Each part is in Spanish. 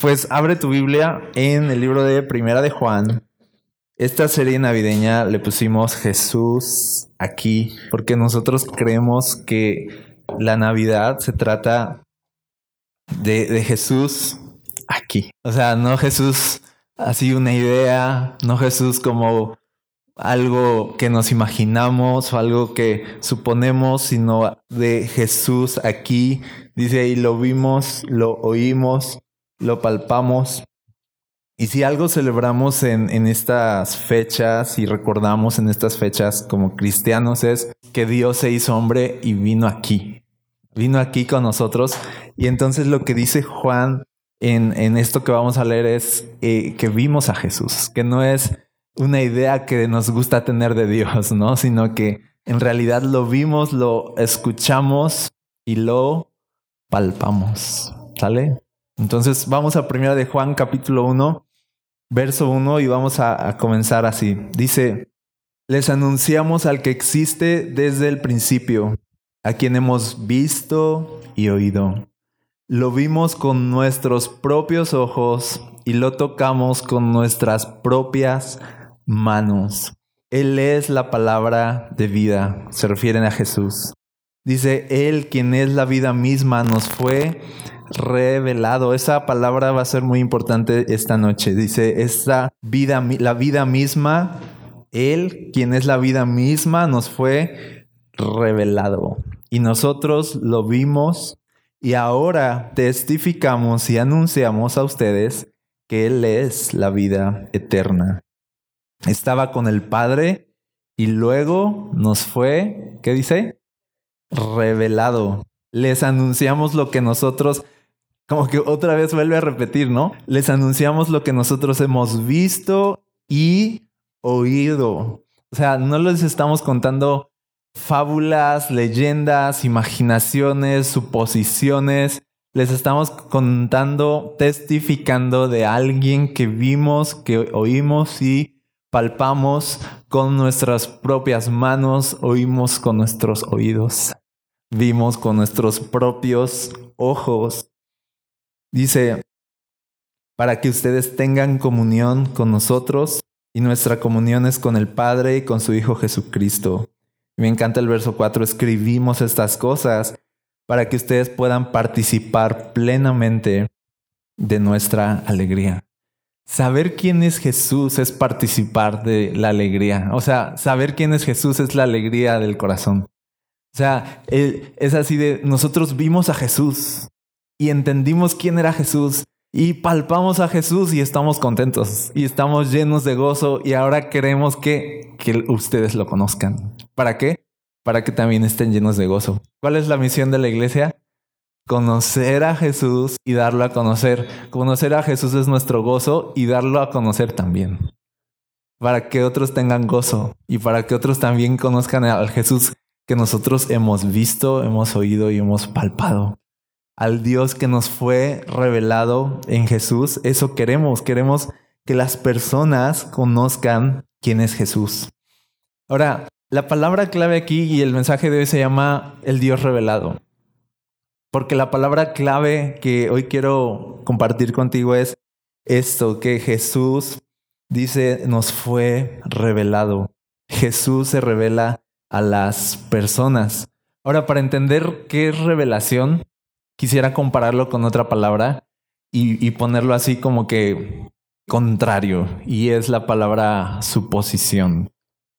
Pues abre tu Biblia en el libro de Primera de Juan. Esta serie navideña le pusimos Jesús aquí porque nosotros creemos que la Navidad se trata de, Jesús aquí. O sea, no Jesús así una idea, no Jesús como algo que nos imaginamos o algo que suponemos, sino de Jesús aquí. Dice, y lo vimos, lo oímos, lo palpamos. Y si algo celebramos en, en, estas fechas y recordamos en estas fechas como cristianos es que Dios se hizo hombre y vino aquí. Vino aquí con nosotros. Y entonces lo que dice Juan en, en esto que vamos a leer es eh, que vimos a Jesús, que no es una idea que nos gusta tener de Dios, ¿no? Sino que en realidad lo vimos, lo escuchamos y lo palpamos. ¿Sale? Entonces vamos a primera de Juan capítulo 1, verso 1 y vamos a, a comenzar así. Dice, les anunciamos al que existe desde el principio, a quien hemos visto y oído. Lo vimos con nuestros propios ojos y lo tocamos con nuestras propias manos. Él es la palabra de vida. Se refieren a Jesús. Dice, Él quien es la vida misma nos fue revelado. Esa palabra va a ser muy importante esta noche. Dice, esta vida, la vida misma, Él quien es la vida misma nos fue revelado. Y nosotros lo vimos y ahora testificamos y anunciamos a ustedes que Él es la vida eterna estaba con el Padre y luego nos fue, ¿qué dice? Revelado. Les anunciamos lo que nosotros, como que otra vez vuelve a repetir, ¿no? Les anunciamos lo que nosotros hemos visto y oído. O sea, no les estamos contando fábulas, leyendas, imaginaciones, suposiciones. Les estamos contando, testificando de alguien que vimos, que oímos y palpamos con nuestras propias manos, oímos con nuestros oídos, vimos con nuestros propios ojos. Dice, para que ustedes tengan comunión con nosotros y nuestra comunión es con el Padre y con su Hijo Jesucristo. Me encanta el verso 4, escribimos estas cosas para que ustedes puedan participar plenamente de nuestra alegría. Saber quién es Jesús es participar de la alegría. O sea, saber quién es Jesús es la alegría del corazón. O sea, es así de, nosotros vimos a Jesús y entendimos quién era Jesús y palpamos a Jesús y estamos contentos y estamos llenos de gozo y ahora queremos que, que ustedes lo conozcan. ¿Para qué? Para que también estén llenos de gozo. ¿Cuál es la misión de la iglesia? conocer a Jesús y darlo a conocer. Conocer a Jesús es nuestro gozo y darlo a conocer también. Para que otros tengan gozo y para que otros también conozcan al Jesús que nosotros hemos visto, hemos oído y hemos palpado. Al Dios que nos fue revelado en Jesús, eso queremos. Queremos que las personas conozcan quién es Jesús. Ahora, la palabra clave aquí y el mensaje de hoy se llama el Dios revelado. Porque la palabra clave que hoy quiero compartir contigo es esto, que Jesús dice, nos fue revelado. Jesús se revela a las personas. Ahora, para entender qué es revelación, quisiera compararlo con otra palabra y, ponerlo así como que contrario, y es la palabra suposición.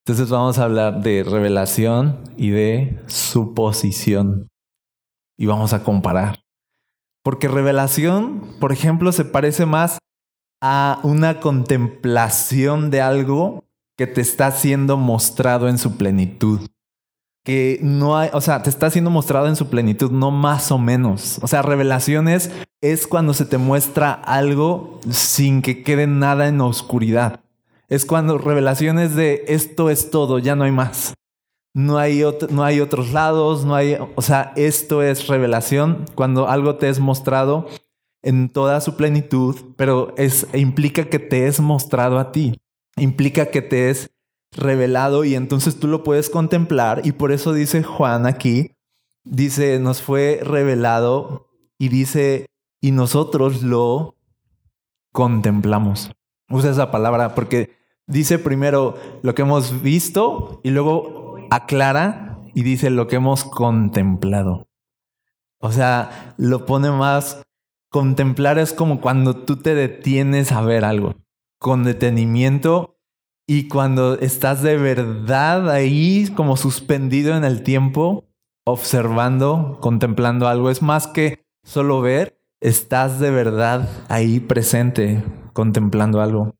Entonces vamos a hablar de revelación y de suposición y vamos a comparar. Porque revelación, por ejemplo, se parece más a una contemplación de algo que te está siendo mostrado en su plenitud. Que no hay, o sea, te está siendo mostrado en su plenitud, no más o menos. O sea, revelaciones es cuando se te muestra algo sin que quede nada en oscuridad. Es cuando revelaciones de esto es todo, ya no hay más no hay, no hay otros lados, no hay, o sea, esto es revelación, cuando algo te es mostrado en toda su plenitud, pero es, implica que te es mostrado a ti, implica que te es revelado y entonces tú lo puedes contemplar y por eso dice Juan aquí, dice, nos fue revelado y dice, y nosotros lo contemplamos. Usa esa palabra porque dice primero lo que hemos visto y luego aclara y dice lo que hemos contemplado. O sea, lo pone más... Contemplar es como cuando tú te detienes a ver algo con detenimiento y cuando estás de verdad ahí como suspendido en el tiempo, observando, contemplando algo. Es más que solo ver, estás de verdad ahí presente, contemplando algo.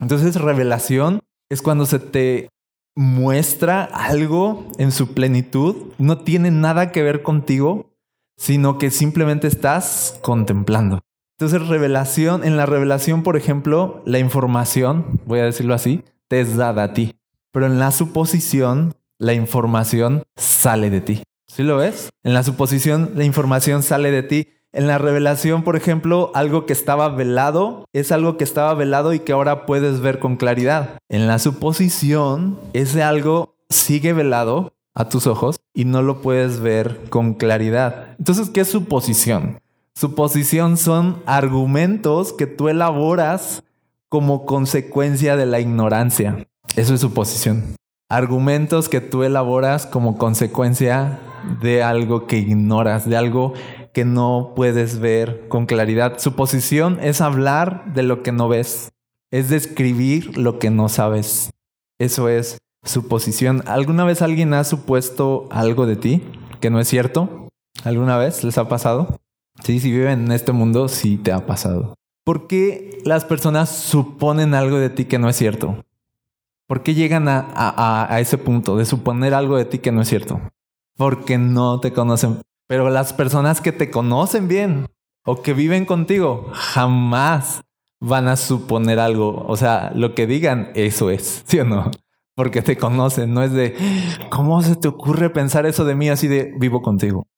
Entonces revelación es cuando se te muestra algo en su plenitud, no tiene nada que ver contigo, sino que simplemente estás contemplando. Entonces, revelación, en la revelación, por ejemplo, la información, voy a decirlo así, te es dada a ti. Pero en la suposición, la información sale de ti. ¿Sí lo ves? En la suposición, la información sale de ti. En la revelación, por ejemplo, algo que estaba velado es algo que estaba velado y que ahora puedes ver con claridad. En la suposición, ese algo sigue velado a tus ojos y no lo puedes ver con claridad. Entonces, ¿qué es suposición? Suposición son argumentos que tú elaboras como consecuencia de la ignorancia. Eso es suposición. Argumentos que tú elaboras como consecuencia de algo que ignoras, de algo que no puedes ver con claridad. Su posición es hablar de lo que no ves, es describir lo que no sabes. Eso es su posición. ¿Alguna vez alguien ha supuesto algo de ti que no es cierto? ¿Alguna vez les ha pasado? Sí, si viven en este mundo, sí te ha pasado. ¿Por qué las personas suponen algo de ti que no es cierto? ¿Por qué llegan a, a ese punto de suponer algo de ti que no es cierto? Porque no te conocen pero las personas que te conocen bien o que viven contigo jamás van a suponer algo. O sea, lo que digan, eso es, ¿sí o no? Porque te conocen, no es de, ¿cómo se te ocurre pensar eso de mí así de vivo contigo?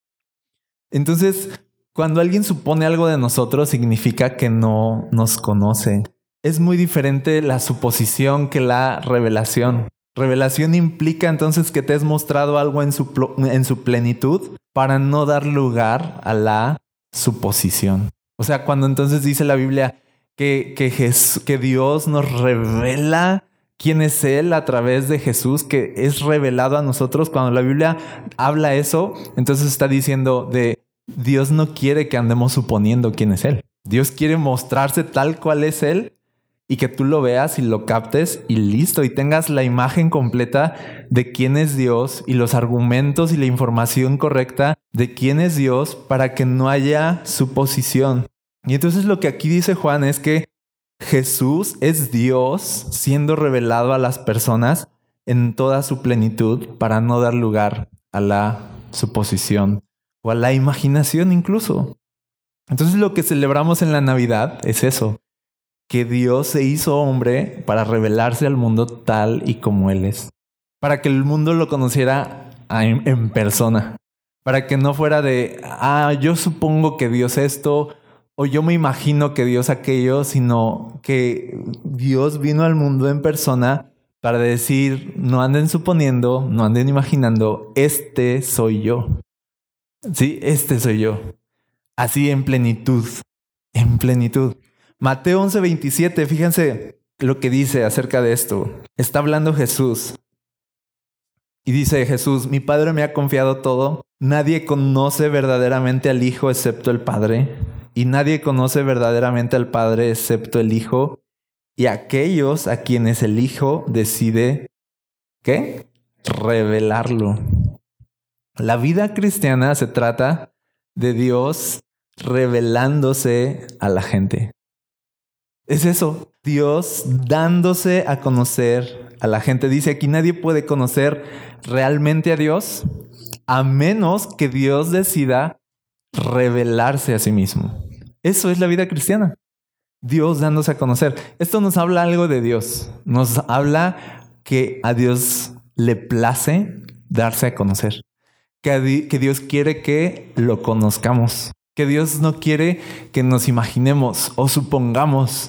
Entonces, cuando alguien supone algo de nosotros, significa que no nos conoce. Es muy diferente la suposición que la revelación. Revelación implica entonces que te has mostrado algo en su, en su plenitud para no dar lugar a la suposición. O sea, cuando entonces dice la Biblia que Dios nos revela quién es Él a través de Jesús, que es revelado a nosotros, cuando la Biblia habla eso, entonces está diciendo de Dios no quiere que andemos suponiendo quién es Él. Dios quiere mostrarse tal cual es Él y que tú lo veas y lo captes y listo, y tengas la imagen completa de quién es Dios y los argumentos y la información correcta de quién es Dios para que no haya suposición. Y entonces lo que aquí dice Juan es que Jesús es Dios siendo revelado a las personas en toda su plenitud para no dar lugar a la suposición o a la imaginación incluso. Entonces lo que celebramos en la Navidad es eso, que Dios se hizo hombre para revelarse al mundo tal y como Él es. Para que el mundo lo conociera en, persona. Para que no fuera de, ah, yo supongo que Dios esto, o yo me imagino que Dios aquello, sino que Dios vino al mundo en persona para decir, no anden suponiendo, no anden imaginando, este soy yo. Sí, este soy yo. Así en plenitud, en plenitud. Mateo 11:27, fíjense lo que dice acerca de esto. Está hablando Jesús. Y dice Jesús, mi Padre me ha confiado todo. Nadie conoce verdaderamente al Hijo excepto el Padre. Y nadie conoce verdaderamente al Padre excepto el Hijo. Y aquellos a quienes el Hijo decide, ¿qué? Revelarlo. La vida cristiana se trata de Dios revelándose a la gente. Es eso, Dios dándose a conocer a la gente. Dice aquí, nadie puede conocer realmente a Dios a menos que Dios decida revelarse a sí mismo. Eso es la vida cristiana. Dios dándose a conocer. Esto nos habla algo de Dios. Nos habla que a Dios le place darse a conocer. Que, Dios quiere que lo conozcamos. Que Dios no quiere que nos imaginemos o supongamos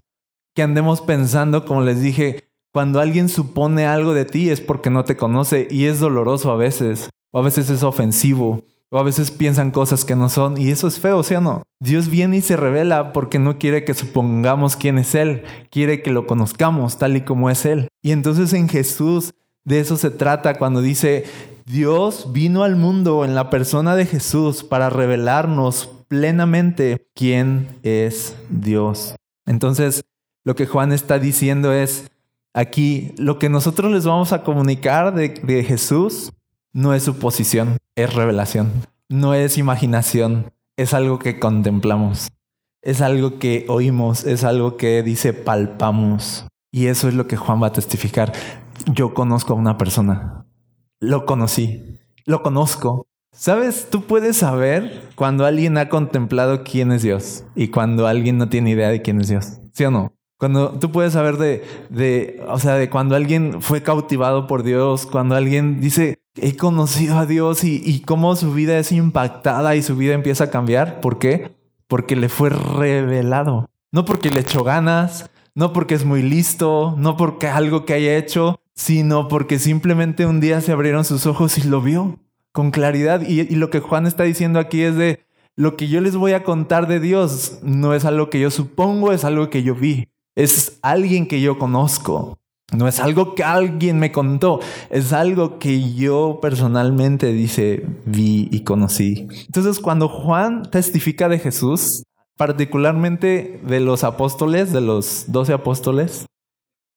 que andemos pensando, como les dije, cuando alguien supone algo de ti es porque no te conoce y es doloroso a veces, o a veces es ofensivo, o a veces piensan cosas que no son y eso es feo, ¿sí o no? Dios viene y se revela porque no quiere que supongamos quién es Él, quiere que lo conozcamos tal y como es Él. Y entonces en Jesús de eso se trata cuando dice, Dios vino al mundo en la persona de Jesús para revelarnos plenamente quién es Dios. Entonces, lo que Juan está diciendo es, aquí, lo que nosotros les vamos a comunicar de, Jesús no es suposición, es revelación. No es imaginación, es algo que contemplamos. Es algo que oímos, es algo que dice palpamos. Y eso es lo que Juan va a testificar. Yo conozco a una persona. Lo conocí. Lo conozco. ¿Sabes? Tú puedes saber cuando alguien ha contemplado quién es Dios y cuando alguien no tiene idea de quién es Dios. ¿Sí o no? Cuando tú puedes saber de, de, o sea, de cuando alguien fue cautivado por Dios, cuando alguien dice, he conocido a Dios y, y cómo su vida es impactada y su vida empieza a cambiar. ¿Por qué? Porque le fue revelado. No porque le echó ganas, no porque es muy listo, no porque algo que haya hecho, sino porque simplemente un día se abrieron sus ojos y lo vio con claridad. Y, lo que Juan está diciendo aquí es de, lo que yo les voy a contar de Dios no es algo que yo supongo, es algo que yo vi es alguien que yo conozco. No es algo que alguien me contó, es algo que yo personalmente dice, vi y conocí. Entonces, cuando Juan testifica de Jesús, particularmente de los apóstoles, de los doce apóstoles,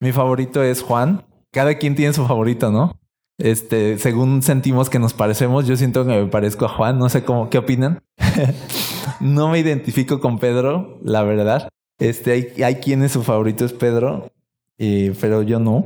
mi favorito es Juan. Cada quien tiene su favorito, ¿no? Este, según sentimos que nos parecemos, yo siento que me parezco a Juan, no sé cómo, ¿qué opinan? no me identifico con Pedro, la verdad. Este, hay, hay quienes su favorito es Pedro, pero yo no.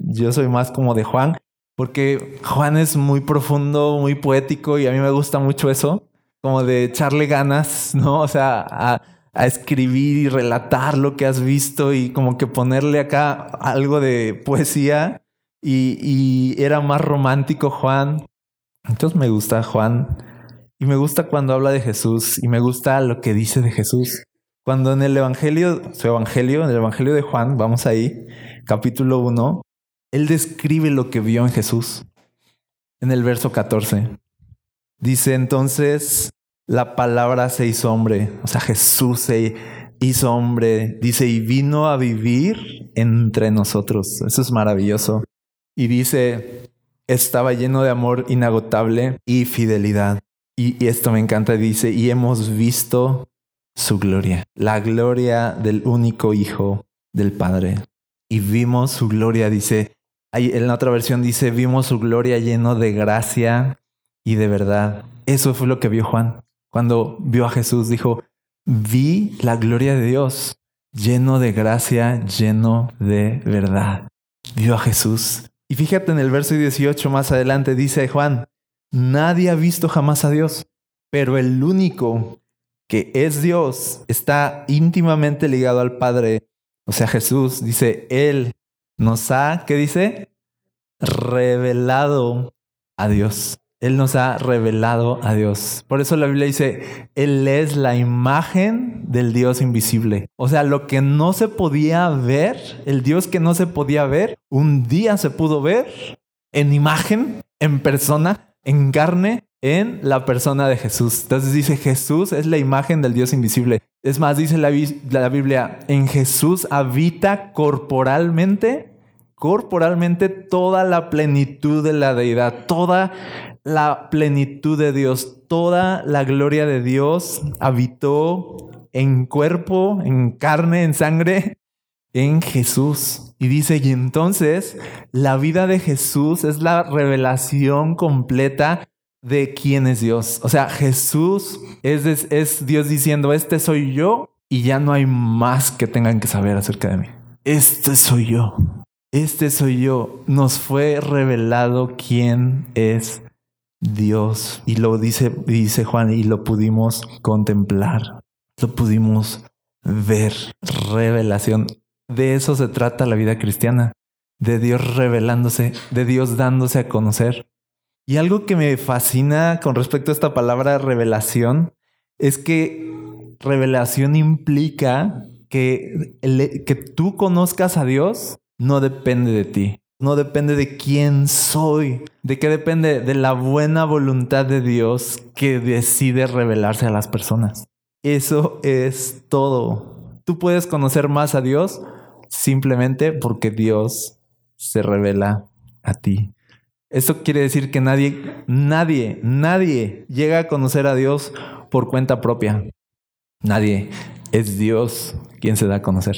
Yo soy más como de Juan, porque Juan es muy profundo, muy poético y a mí me gusta mucho eso, como de echarle ganas, ¿no? O sea, a, a escribir y relatar lo que has visto y como que ponerle acá algo de poesía y, era más romántico Juan. Entonces me gusta Juan y me gusta cuando habla de Jesús y me gusta lo que dice de Jesús. Cuando en el Evangelio, su Evangelio, en el Evangelio de Juan, vamos ahí, capítulo 1, él describe lo que vio en Jesús. En el verso 14. Dice entonces, la palabra se hizo hombre, o sea, Jesús se hizo hombre, dice, y vino a vivir entre nosotros. Eso es maravilloso. Y dice, estaba lleno de amor inagotable y fidelidad. Y, esto me encanta, dice, y hemos visto su gloria, la gloria del único Hijo del Padre. Y vimos su gloria, dice, en la otra versión dice, vimos su gloria lleno de gracia y de verdad. Eso fue lo que vio Juan. Cuando vio a Jesús, dijo, vi la gloria de Dios, lleno de gracia, lleno de verdad. Vio a Jesús. Y fíjate en el verso 18 más adelante, dice Juan, nadie ha visto jamás a Dios, pero el único que es Dios, está íntimamente ligado al Padre. O sea, Jesús dice, Él nos ha, ¿qué dice? Revelado a Dios. Él nos ha revelado a Dios. Por eso la Biblia dice, Él es la imagen del Dios invisible. O sea, lo que no se podía ver, el Dios que no se podía ver, un día se pudo ver en imagen, en persona, en carne, en la persona de Jesús. Entonces dice, Jesús es la imagen del Dios invisible. Es más, dice la, la Biblia, en Jesús habita corporalmente, corporalmente toda la plenitud de la deidad, toda la plenitud de Dios, toda la gloria de Dios habitó en cuerpo, en carne, en sangre, en Jesús. Y dice, y entonces la vida de Jesús es la revelación completa de quién es Dios. O sea, Jesús es, es, Dios diciendo, este soy yo y ya no hay más que tengan que saber acerca de mí. Este soy yo. Este soy yo. Nos fue revelado quién es Dios. Y lo dice, dice Juan, y lo pudimos contemplar. Lo pudimos ver. Revelación. De eso se trata la vida cristiana. De Dios revelándose, de Dios dándose a conocer. Y algo que me fascina con respecto a esta palabra revelación es que revelación implica que, que tú conozcas a Dios no depende de ti. No depende de quién soy. ¿De qué depende? De la buena voluntad de Dios que decide revelarse a las personas. Eso es todo. Tú puedes conocer más a Dios simplemente porque Dios se revela a ti. Esto quiere decir que nadie, nadie, nadie llega a conocer a Dios por cuenta propia. Nadie. Es Dios quien se da a conocer.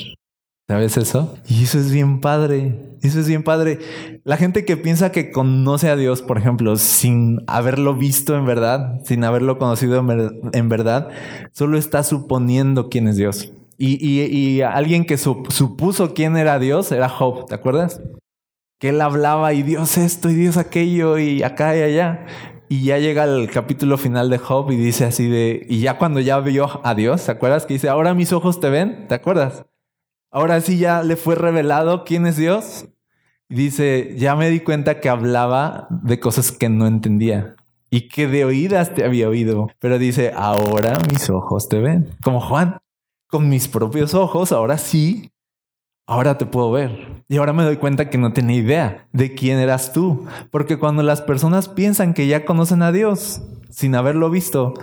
¿Sabes eso? Y eso es bien padre. Eso es bien padre. La gente que piensa que conoce a Dios, por ejemplo, sin haberlo visto en verdad, sin haberlo conocido en, verdad, solo está suponiendo quién es Dios. Y, alguien que supuso quién era Dios era Job, ¿te acuerdas? Que él hablaba y Dios esto y Dios aquello y acá y allá. Y ya llega el capítulo final de Job y dice así de, y ya cuando ya vio a Dios, ¿te acuerdas? Que dice, ahora mis ojos te ven, ¿te acuerdas? Ahora sí ya le fue revelado quién es Dios. dice, ya me di cuenta que hablaba de cosas que no entendía y que de oídas te había oído. Pero dice, ahora mis ojos te ven. Como Juan, con mis propios ojos, ahora sí, ahora te puedo ver. Y ahora me doy cuenta que no tenía idea de quién eras tú. Porque cuando las personas piensan que ya conocen a Dios sin haberlo visto,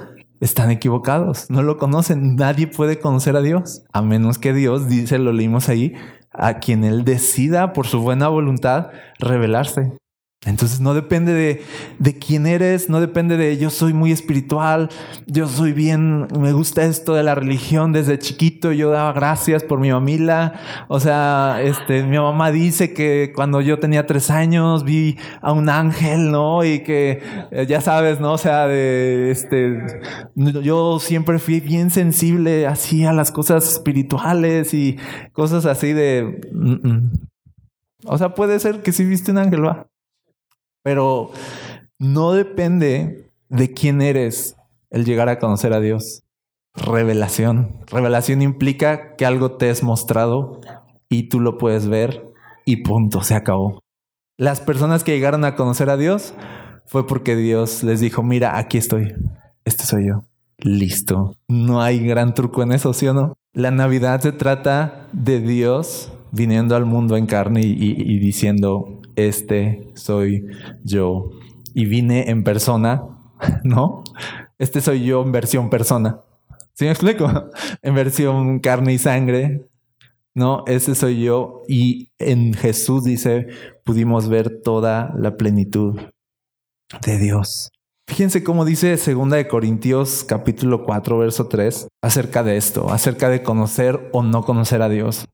están equivocados, no lo conocen. Nadie puede conocer a Dios, a menos que Dios, dice, lo leímos ahí, a quien Él decida por su buena voluntad revelarse. Entonces no depende de, de, quién eres, no depende de yo soy muy espiritual, yo soy bien, me gusta esto de la religión desde chiquito, yo daba gracias por mi mamila. O sea, este, mi mamá dice que cuando yo tenía tres años vi a un ángel, ¿no? Y que eh, ya sabes, ¿no? O sea, de este, yo siempre fui bien sensible así a las cosas espirituales y cosas así de... Mm, mm. O sea, puede ser que si viste un ángel, va. Pero no depende de quién eres el llegar a conocer a Dios. Revelación. Revelación implica que algo te es mostrado y tú lo puedes ver y punto, se acabó. Las personas que llegaron a conocer a Dios fue porque Dios les dijo, mira, aquí estoy, este soy yo. Listo. No hay gran truco en eso, ¿sí o no? La Navidad se trata de Dios viniendo al mundo en carne y, y diciendo, este soy yo. Y vine en persona, ¿no? Este soy yo en versión persona. ¿Sí me explico? En versión carne y sangre. No, ese soy yo. Y en Jesús dice, pudimos ver toda la plenitud de Dios. Fíjense cómo dice 2 de Corintios capítulo 4 verso 3 acerca de esto, acerca de conocer o no conocer a Dios.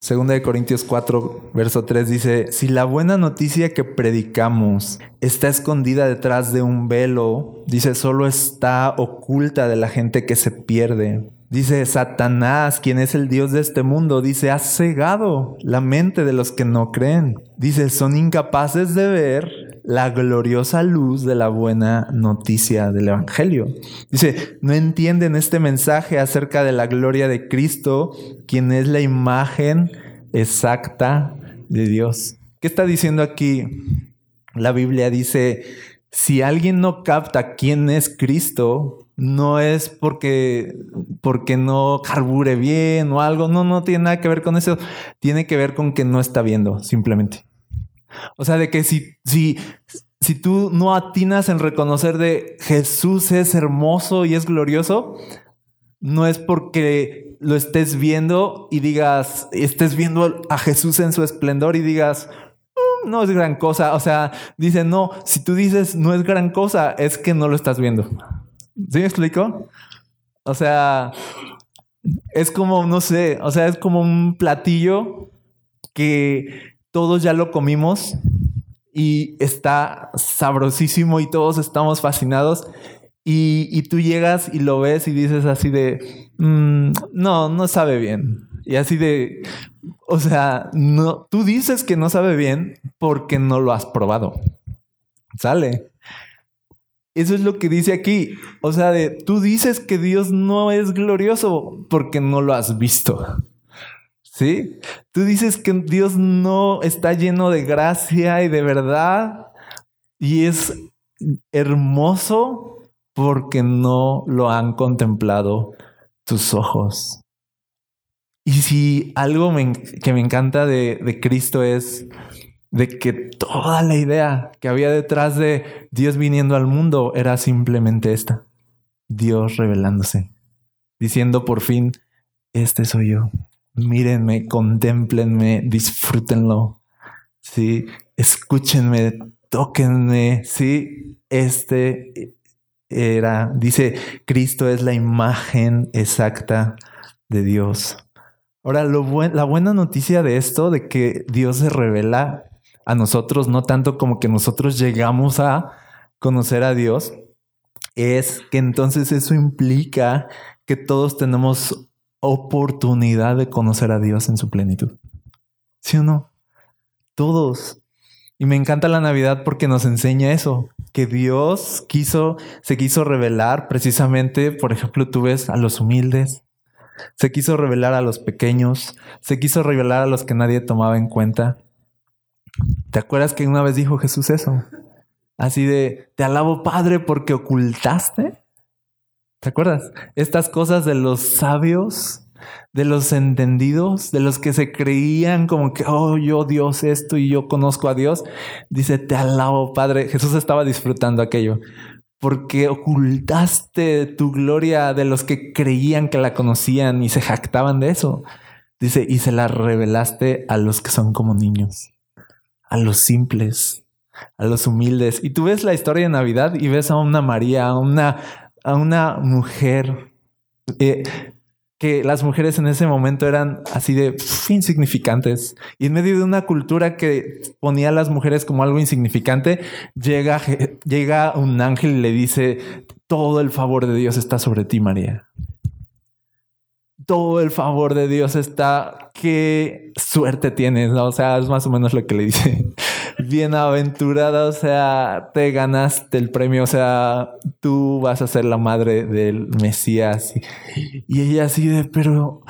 Segunda de Corintios 4, verso 3 dice, si la buena noticia que predicamos está escondida detrás de un velo, dice, solo está oculta de la gente que se pierde. Dice, Satanás, quien es el Dios de este mundo, dice, ha cegado la mente de los que no creen. Dice, son incapaces de ver la gloriosa luz de la buena noticia del Evangelio. Dice, no entienden este mensaje acerca de la gloria de Cristo, quien es la imagen exacta de Dios. ¿Qué está diciendo aquí? La Biblia dice, si alguien no capta quién es Cristo, no es porque, porque no carbure bien o algo, no, no tiene nada que ver con eso, tiene que ver con que no está viendo, simplemente. O sea, de que si, si, si tú no atinas en reconocer de Jesús es hermoso y es glorioso, no es porque lo estés viendo y digas, estés viendo a Jesús en su esplendor y digas, mm, no es gran cosa. O sea, dice, no, si tú dices no es gran cosa, es que no lo estás viendo. ¿Sí me explico? O sea, es como, no sé, o sea, es como un platillo que todos ya lo comimos y está sabrosísimo y todos estamos fascinados. Y, tú llegas y lo ves y dices así de, mm, no, no sabe bien. Y así de, o sea, no, tú dices que no sabe bien porque no lo has probado. Sale. Eso es lo que dice aquí. O sea, de, tú dices que Dios no es glorioso porque no lo has visto. ¿Sí? Tú dices que Dios no está lleno de gracia y de verdad y es hermoso porque no lo han contemplado tus ojos. Y si algo que me encanta de, de Cristo es de que toda la idea que había detrás de Dios viniendo al mundo era simplemente esta. Dios revelándose, diciendo por fin, este soy yo. Mírenme, contemplenme, disfrútenlo. Sí, escúchenme, tóquenme. Sí, este era, dice, Cristo es la imagen exacta de Dios. Ahora, la buena noticia de esto, de que Dios se revela a nosotros, no tanto como que nosotros llegamos a conocer a Dios, es que entonces eso implica que todos tenemos oportunidad de conocer a Dios en su plenitud. ¿Sí o no? Todos. Y me encanta la Navidad porque nos enseña eso, que Dios quiso, se quiso revelar precisamente, por ejemplo, tú ves a los humildes, se quiso revelar a los pequeños, se quiso revelar a los que nadie tomaba en cuenta. ¿Te acuerdas que una vez dijo Jesús eso? Así de, te alabo Padre porque ocultaste. ¿Te acuerdas? Estas cosas de los sabios de los entendidos, de los que se creían como que, oh, yo Dios esto y yo conozco a Dios. Dice, te alabo, Padre. Jesús estaba disfrutando aquello porque ocultaste tu gloria de los que creían que la conocían y se jactaban de eso. Dice, y se la revelaste a los que son como niños, a los simples, a los humildes. Y tú ves la historia de Navidad y ves a una María, a una, a una mujer eh, que las mujeres en ese momento eran así de insignificantes. Y en medio de una cultura que ponía a las mujeres como algo insignificante, llega, llega un ángel y le dice, todo el favor de Dios está sobre ti, María. Todo el favor de Dios está, qué suerte tienes, ¿no? O sea, es más o menos lo que le dice bienaventurada, o sea, te ganaste el premio, o sea, tú vas a ser la madre del Mesías. Y, ella así de, pero,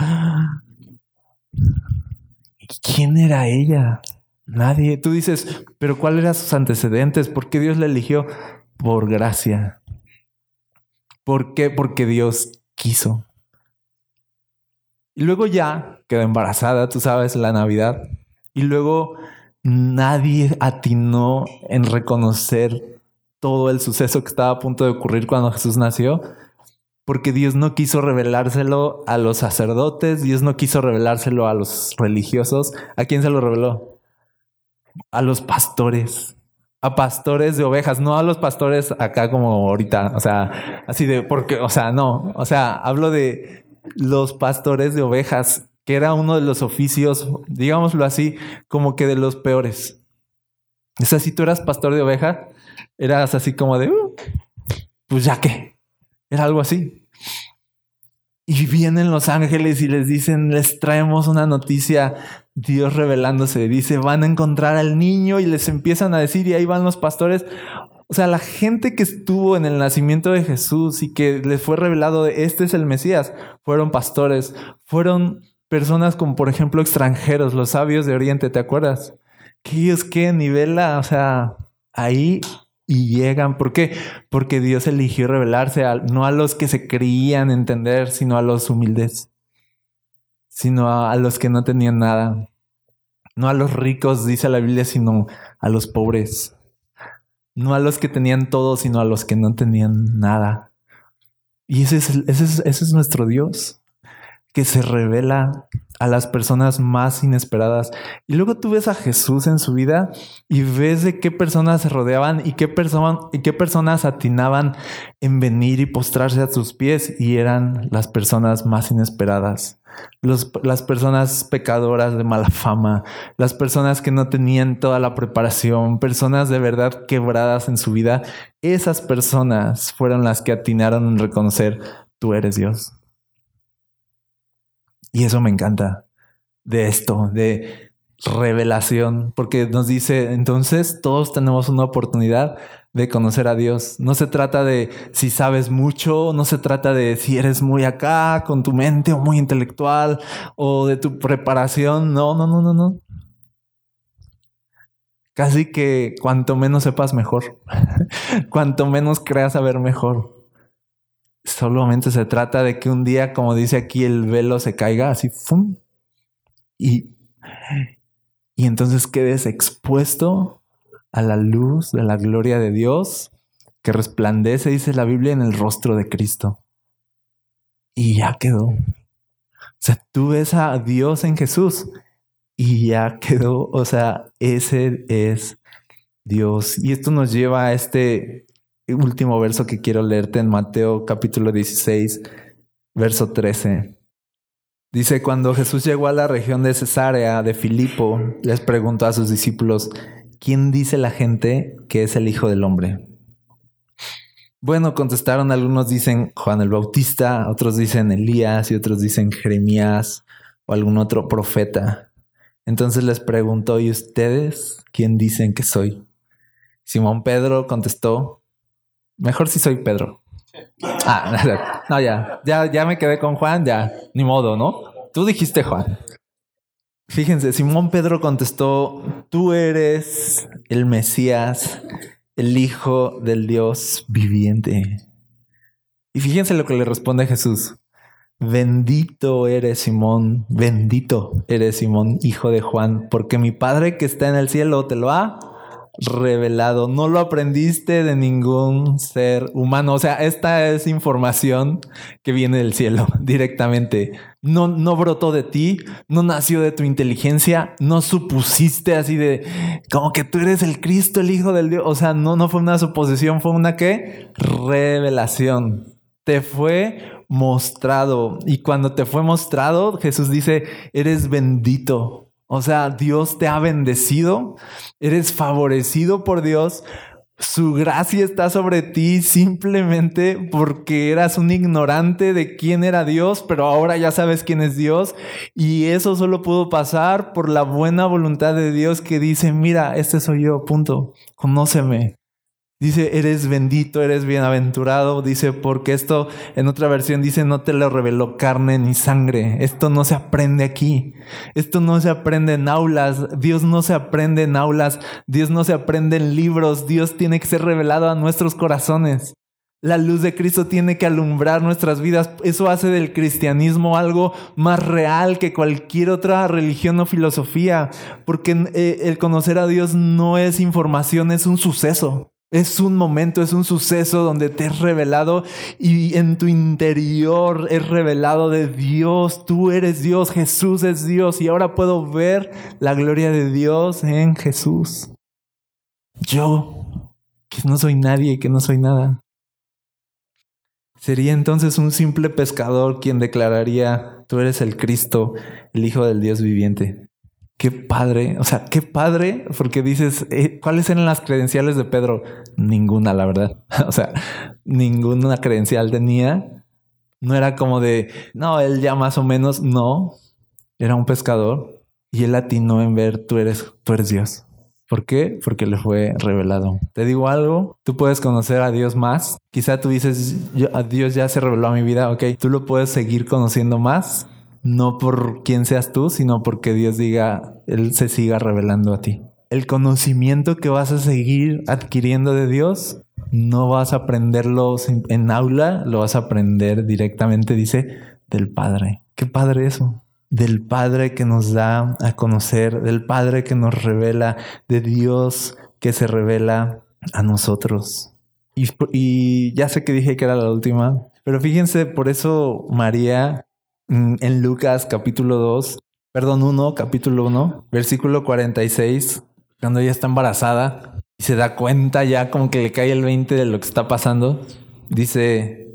¿quién era ella? Nadie. Tú dices, pero ¿cuáles eran sus antecedentes? ¿Por qué Dios la eligió? Por gracia. ¿Por qué? Porque Dios quiso. Y luego ya quedó embarazada, tú sabes, la Navidad. Y luego nadie atinó en reconocer todo el suceso que estaba a punto de ocurrir cuando Jesús nació, porque Dios no quiso revelárselo a los sacerdotes, Dios no quiso revelárselo a los religiosos. ¿A quién se lo reveló? A los pastores, a pastores de ovejas, no a los pastores acá como ahorita, o sea, así de, porque, o sea, no, o sea, hablo de los pastores de ovejas que era uno de los oficios, digámoslo así, como que de los peores. O sea, tú eras pastor de ovejas, eras así como de, uh, pues ya que, era algo así. Y vienen los ángeles y les dicen, les traemos una noticia, Dios revelándose, dice, van a encontrar al niño y les empiezan a decir, y ahí van los pastores. O sea, la gente que estuvo en el nacimiento de Jesús y que les fue revelado de este es el Mesías, fueron pastores, fueron personas como por ejemplo extranjeros, los sabios de Oriente, ¿te acuerdas? Que ellos que nivela, o sea, ahí y llegan. ¿Por qué? Porque Dios eligió revelarse no a los que se creían entender, sino a los humildes, sino a, a los que no tenían nada. No a los ricos, dice la Biblia, sino a los pobres. No a los que tenían todo, sino a los que no tenían nada. Y ese es, ese es, nuestro Dios que se revela a las personas más inesperadas. Y luego tú ves a Jesús en su vida y ves de qué personas se rodeaban y qué, y qué personas atinaban en venir y postrarse a sus pies y eran las personas más inesperadas. las personas pecadoras de mala fama, las personas que no tenían toda la preparación, personas de verdad quebradas en su vida, esas personas fueron las que atinaron en reconocer, tú eres Dios. Y eso me encanta de esto, de revelación, porque nos dice, entonces todos tenemos una oportunidad de conocer a Dios. No se trata de si sabes mucho, no se trata de si eres muy acá con tu mente o muy intelectual o de tu preparación. No, no, no, no, no. Casi que cuanto menos sepas mejor, cuanto menos creas saber mejor. Solamente se trata de que un día, como dice aquí, el velo se caiga así, ¡fum! Y, y entonces quedes expuesto a la luz de la gloria de Dios que resplandece, dice la Biblia, en el rostro de Cristo. Y ya quedó. O sea, tú ves a Dios en Jesús y ya quedó. O sea, ese es Dios. Y esto nos lleva a este último verso que quiero leerte en Mateo capítulo 16, verso 13. Dice, cuando Jesús llegó a la región de Cesarea de Filipo, les preguntó a sus discípulos, ¿quién dice la gente que es el Hijo del Hombre? Bueno, contestaron algunos dicen Juan el Bautista, otros dicen Elías y otros dicen Jeremías o algún otro profeta. Entonces les preguntó, ¿y ustedes quién dicen que soy? Simón Pedro contestó, mejor si soy Pedro. Ah, no, ya, ya, ya me quedé con Juan, ya, ni modo, ¿no? Tú dijiste Juan. Fíjense, Simón Pedro contestó, tú eres el Mesías, el Hijo del Dios viviente. Y fíjense lo que le responde Jesús. Bendito eres Simón, bendito eres Simón, hijo de Juan, porque mi Padre que está en el cielo te lo ha revelado. No lo aprendiste de ningún ser humano. O sea, esta es información que viene del cielo directamente. No, no brotó de ti, no nació de tu inteligencia, no supusiste así de como que tú eres el Cristo, el Hijo del Dios. O sea, no, no fue una suposición, fue una qué? Revelación. Te fue mostrado. Y cuando te fue mostrado, Jesús dice, eres bendito o sea, Dios te ha bendecido, eres favorecido por Dios, su gracia está sobre ti simplemente porque eras un ignorante de quién era Dios, pero ahora ya sabes quién es Dios. Y eso solo pudo pasar por la buena voluntad de Dios que dice, mira, este soy yo, punto, conóceme. Dice, eres bendito, eres bienaventurado. Dice, porque esto en otra versión dice, no te lo reveló carne ni sangre. Esto no se aprende aquí. Esto no se aprende en aulas. Dios no se aprende en aulas. Dios no se aprende en libros. Dios tiene que ser revelado a nuestros corazones. La luz de Cristo tiene que alumbrar nuestras vidas. Eso hace del cristianismo algo más real que cualquier otra religión o filosofía. Porque eh, el conocer a Dios no es información, es un suceso. Es un momento, es un suceso donde te es revelado y en tu interior es revelado de Dios. Tú eres Dios, Jesús es Dios y ahora puedo ver la gloria de Dios en Jesús. Yo, que no soy nadie, que no soy nada. Sería entonces un simple pescador quien declararía, tú eres el Cristo, el Hijo del Dios viviente. Qué padre, o sea, qué padre, porque dices, eh, ¿cuáles eran las credenciales de Pedro? Ninguna, la verdad. o sea, ninguna credencial tenía. No era como de, no, él ya más o menos, no. Era un pescador y él atinó en ver, tú eres, tú eres Dios. ¿Por qué? Porque le fue revelado. Te digo algo, tú puedes conocer a Dios más. Quizá tú dices, yo, a Dios ya se reveló a mi vida, ok, tú lo puedes seguir conociendo más no por quién seas tú, sino porque Dios diga, Él se siga revelando a ti. El conocimiento que vas a seguir adquiriendo de Dios, no vas a aprenderlo en aula, lo vas a aprender directamente, dice, del Padre. ¿Qué Padre eso? Del Padre que nos da a conocer, del Padre que nos revela, de Dios que se revela a nosotros. Y, ya sé que dije que era la última, pero fíjense, por eso María en Lucas capítulo 2, perdón, 1, capítulo 1, versículo 46, cuando ella está embarazada y se da cuenta ya como que le cae el 20 de lo que está pasando, dice,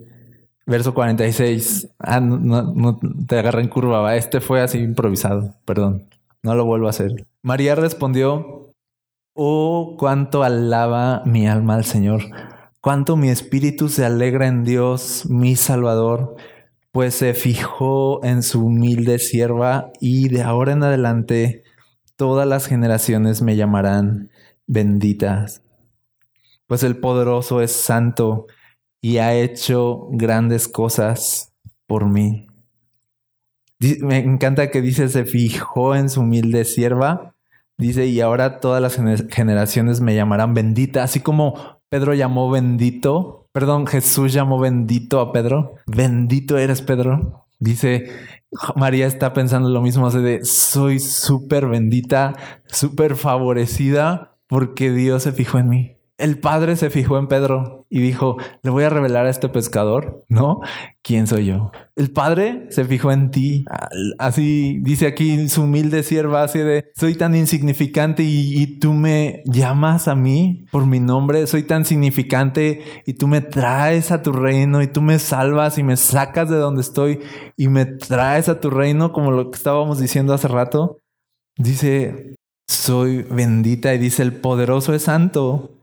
verso 46, ah, no, no, te agarra en curva, ¿va? este fue así improvisado, perdón, no lo vuelvo a hacer. María respondió, oh, cuánto alaba mi alma al Señor, cuánto mi espíritu se alegra en Dios, mi Salvador pues se fijó en su humilde sierva y de ahora en adelante todas las generaciones me llamarán benditas. Pues el poderoso es santo y ha hecho grandes cosas por mí. Me encanta que dice se fijó en su humilde sierva. Dice, y ahora todas las generaciones me llamarán bendita, así como Pedro llamó bendito Perdón, Jesús llamó bendito a Pedro. Bendito eres, Pedro. Dice, María está pensando lo mismo, hace de, soy súper bendita, súper favorecida porque Dios se fijó en mí. El padre se fijó en Pedro y dijo, le voy a revelar a este pescador, ¿no? ¿Quién soy yo? El padre se fijó en ti. Así dice aquí su humilde sierva, de, soy tan insignificante y, y, tú me llamas a mí por mi nombre, soy tan significante y tú me traes a tu reino y tú me salvas y me sacas de donde estoy y me traes a tu reino, como lo que estábamos diciendo hace rato. Dice, soy bendita y dice, el poderoso es santo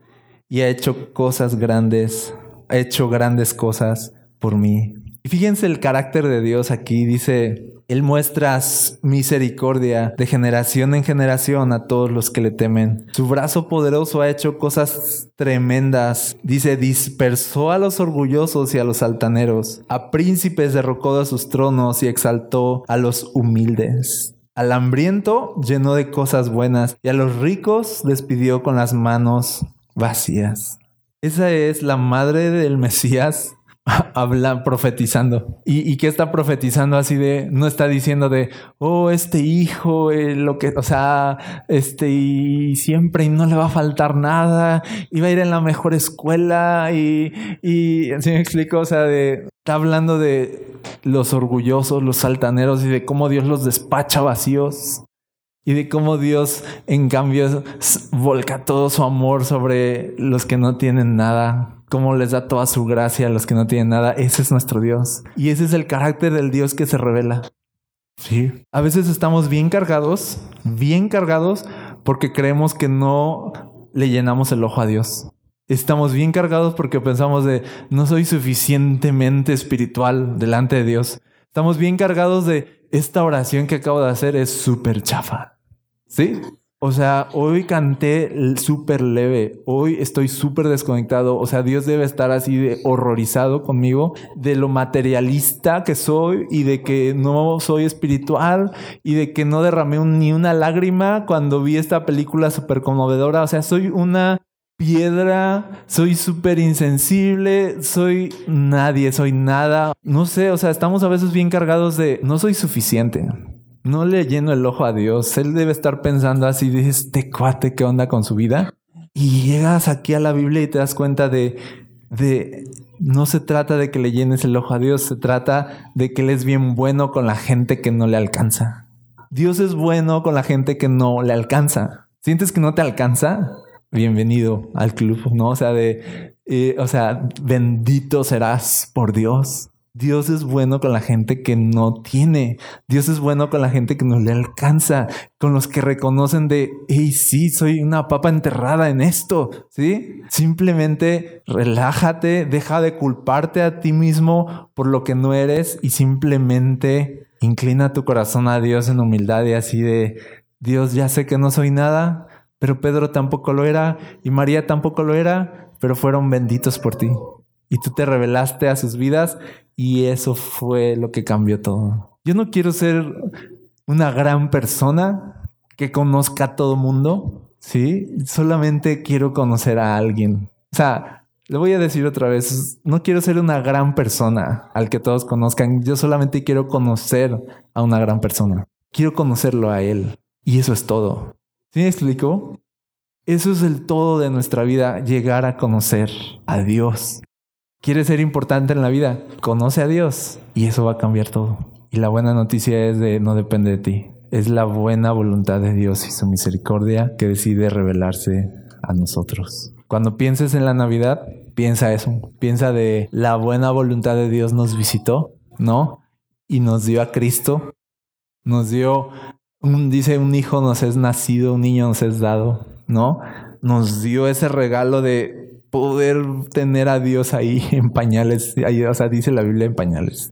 y ha hecho cosas grandes, ha hecho grandes cosas por mí. Y fíjense el carácter de Dios aquí, dice, Él muestra misericordia de generación en generación a todos los que le temen. Su brazo poderoso ha hecho cosas tremendas. Dice, dispersó a los orgullosos y a los altaneros. A príncipes derrocó de sus tronos y exaltó a los humildes. Al hambriento llenó de cosas buenas y a los ricos despidió con las manos vacías. Esa es la madre del Mesías habla profetizando. ¿Y, qué está profetizando así de, no está diciendo de, oh, este hijo, eh, lo que, o sea, este, y siempre y no le va a faltar nada, y va a ir en la mejor escuela, y, y así me explico, o sea, de, está hablando de los orgullosos, los altaneros, y de cómo Dios los despacha vacíos y de cómo Dios en cambio volca todo su amor sobre los que no tienen nada, cómo les da toda su gracia a los que no tienen nada. Ese es nuestro Dios. Y ese es el carácter del Dios que se revela. Sí. A veces estamos bien cargados, bien cargados, porque creemos que no le llenamos el ojo a Dios. Estamos bien cargados porque pensamos de no soy suficientemente espiritual delante de Dios. Estamos bien cargados de esta oración que acabo de hacer es súper chafa. Sí. O sea, hoy canté súper leve, hoy estoy súper desconectado, o sea, Dios debe estar así de horrorizado conmigo de lo materialista que soy y de que no soy espiritual y de que no derramé ni una lágrima cuando vi esta película súper conmovedora, o sea, soy una piedra, soy súper insensible, soy nadie, soy nada, no sé, o sea, estamos a veces bien cargados de no soy suficiente no le lleno el ojo a Dios. Él debe estar pensando así, de este cuate, ¿qué onda con su vida? Y llegas aquí a la Biblia y te das cuenta de, de, no se trata de que le llenes el ojo a Dios, se trata de que Él es bien bueno con la gente que no le alcanza. Dios es bueno con la gente que no le alcanza. ¿Sientes que no te alcanza? Bienvenido al club, ¿no? O sea, de, eh, o sea, bendito serás por Dios. Dios es bueno con la gente que no tiene. Dios es bueno con la gente que no le alcanza. Con los que reconocen de, hey, sí, soy una papa enterrada en esto. Sí, simplemente relájate, deja de culparte a ti mismo por lo que no eres y simplemente inclina tu corazón a Dios en humildad y así de, Dios, ya sé que no soy nada, pero Pedro tampoco lo era y María tampoco lo era, pero fueron benditos por ti. Y tú te revelaste a sus vidas y eso fue lo que cambió todo. Yo no quiero ser una gran persona que conozca a todo mundo, ¿sí? Solamente quiero conocer a alguien. O sea, le voy a decir otra vez, no quiero ser una gran persona al que todos conozcan, yo solamente quiero conocer a una gran persona. Quiero conocerlo a él. Y eso es todo. ¿Sí me explico? Eso es el todo de nuestra vida, llegar a conocer a Dios. ¿Quieres ser importante en la vida? Conoce a Dios y eso va a cambiar todo. Y la buena noticia es de no depende de ti. Es la buena voluntad de Dios y su misericordia que decide revelarse a nosotros. Cuando pienses en la Navidad, piensa eso. Piensa de la buena voluntad de Dios nos visitó, ¿no? Y nos dio a Cristo. Nos dio, dice, un hijo nos es nacido, un niño nos es dado, ¿no? Nos dio ese regalo de poder tener a Dios ahí en pañales, o sea, dice la Biblia en pañales.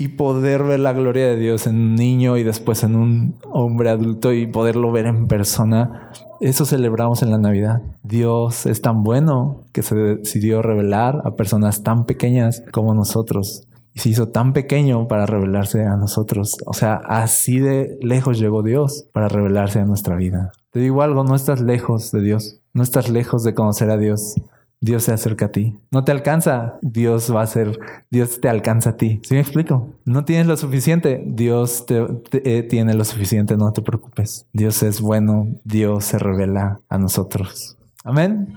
Y poder ver la gloria de Dios en un niño y después en un hombre adulto y poderlo ver en persona. Eso celebramos en la Navidad. Dios es tan bueno que se decidió revelar a personas tan pequeñas como nosotros. Y se hizo tan pequeño para revelarse a nosotros. O sea, así de lejos llegó Dios para revelarse a nuestra vida. Te digo algo, no estás lejos de Dios. No estás lejos de conocer a Dios. Dios se acerca a ti. No te alcanza, Dios va a ser, Dios te alcanza a ti. ¿Sí me explico? No tienes lo suficiente, Dios te, eh, tiene lo suficiente, no te preocupes. Dios es bueno, Dios se revela a nosotros. Amén.